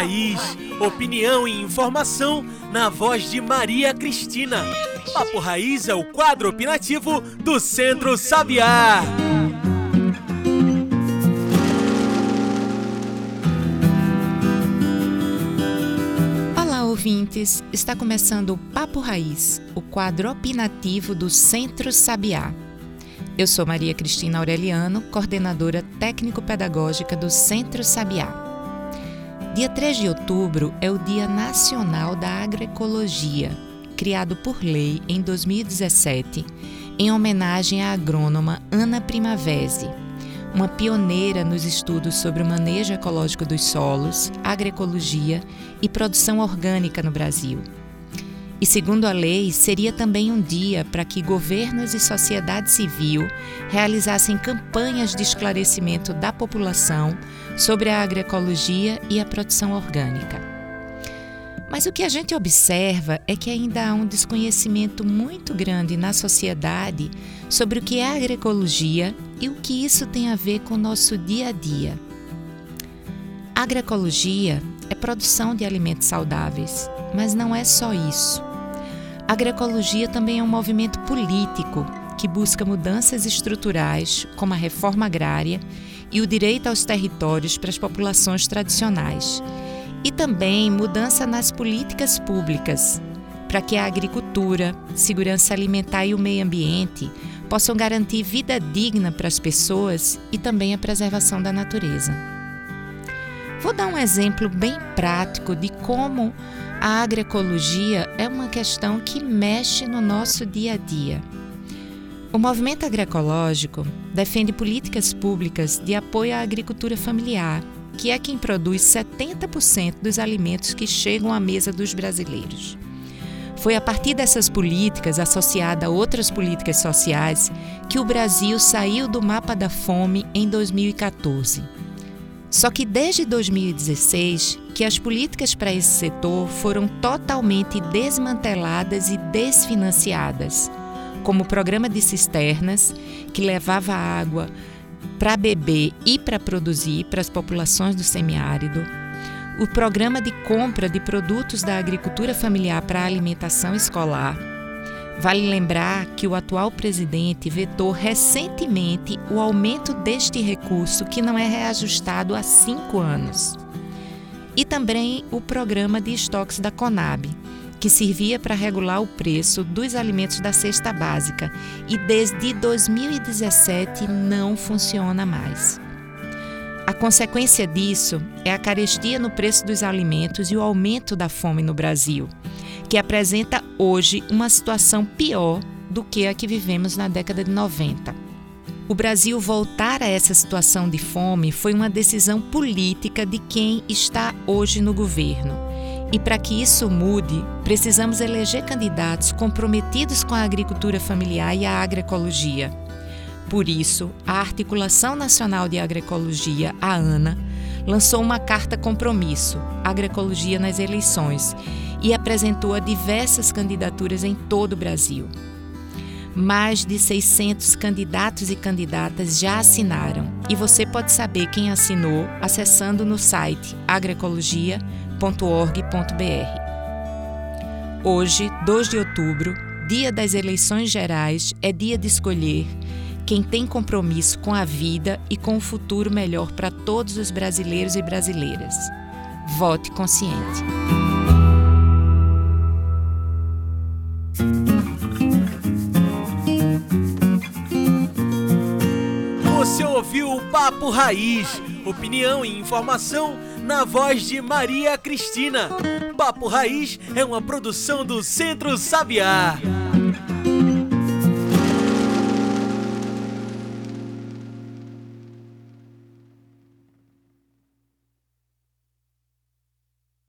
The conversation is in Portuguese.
Raiz. Opinião e informação na voz de Maria Cristina. Papo Raiz é o quadro opinativo do Centro Sabiá. Olá, ouvintes! Está começando o Papo Raiz, o quadro opinativo do Centro Sabiá. Eu sou Maria Cristina Aureliano, coordenadora técnico-pedagógica do Centro Sabiá. Dia 3 de outubro é o Dia Nacional da Agroecologia, criado por lei em 2017, em homenagem à agrônoma Ana Primavesi, uma pioneira nos estudos sobre o manejo ecológico dos solos, agroecologia e produção orgânica no Brasil. E segundo a lei, seria também um dia para que governos e sociedade civil realizassem campanhas de esclarecimento da população sobre a agroecologia e a produção orgânica. Mas o que a gente observa é que ainda há um desconhecimento muito grande na sociedade sobre o que é agroecologia e o que isso tem a ver com o nosso dia a dia. agroecologia é produção de alimentos saudáveis, mas não é só isso. A agroecologia também é um movimento político que busca mudanças estruturais, como a reforma agrária e o direito aos territórios para as populações tradicionais, e também mudança nas políticas públicas, para que a agricultura, segurança alimentar e o meio ambiente possam garantir vida digna para as pessoas e também a preservação da natureza. Vou dar um exemplo bem prático de como a agroecologia é uma questão que mexe no nosso dia a dia. O movimento agroecológico defende políticas públicas de apoio à agricultura familiar, que é quem produz 70% dos alimentos que chegam à mesa dos brasileiros. Foi a partir dessas políticas, associada a outras políticas sociais, que o Brasil saiu do mapa da fome em 2014. Só que desde 2016 que as políticas para esse setor foram totalmente desmanteladas e desfinanciadas, como o programa de cisternas, que levava água para beber e para produzir para as populações do semiárido, o programa de compra de produtos da agricultura familiar para alimentação escolar, Vale lembrar que o atual presidente vetou recentemente o aumento deste recurso, que não é reajustado há cinco anos. E também o programa de estoques da Conab, que servia para regular o preço dos alimentos da cesta básica e desde 2017 não funciona mais. A consequência disso é a carestia no preço dos alimentos e o aumento da fome no Brasil que apresenta hoje uma situação pior do que a que vivemos na década de 90. O Brasil voltar a essa situação de fome foi uma decisão política de quem está hoje no governo. E para que isso mude, precisamos eleger candidatos comprometidos com a agricultura familiar e a agroecologia. Por isso, a Articulação Nacional de Agroecologia, a ANA, lançou uma carta compromisso, Agroecologia nas Eleições, e apresentou a diversas candidaturas em todo o Brasil. Mais de 600 candidatos e candidatas já assinaram e você pode saber quem assinou acessando no site agroecologia.org.br. Hoje, 2 de outubro, dia das eleições gerais, é dia de escolher quem tem compromisso com a vida e com o futuro melhor para todos os brasileiros e brasileiras. Vote consciente. Você ouviu o Papo Raiz, opinião e informação na voz de Maria Cristina. Papo Raiz é uma produção do Centro Sabiá.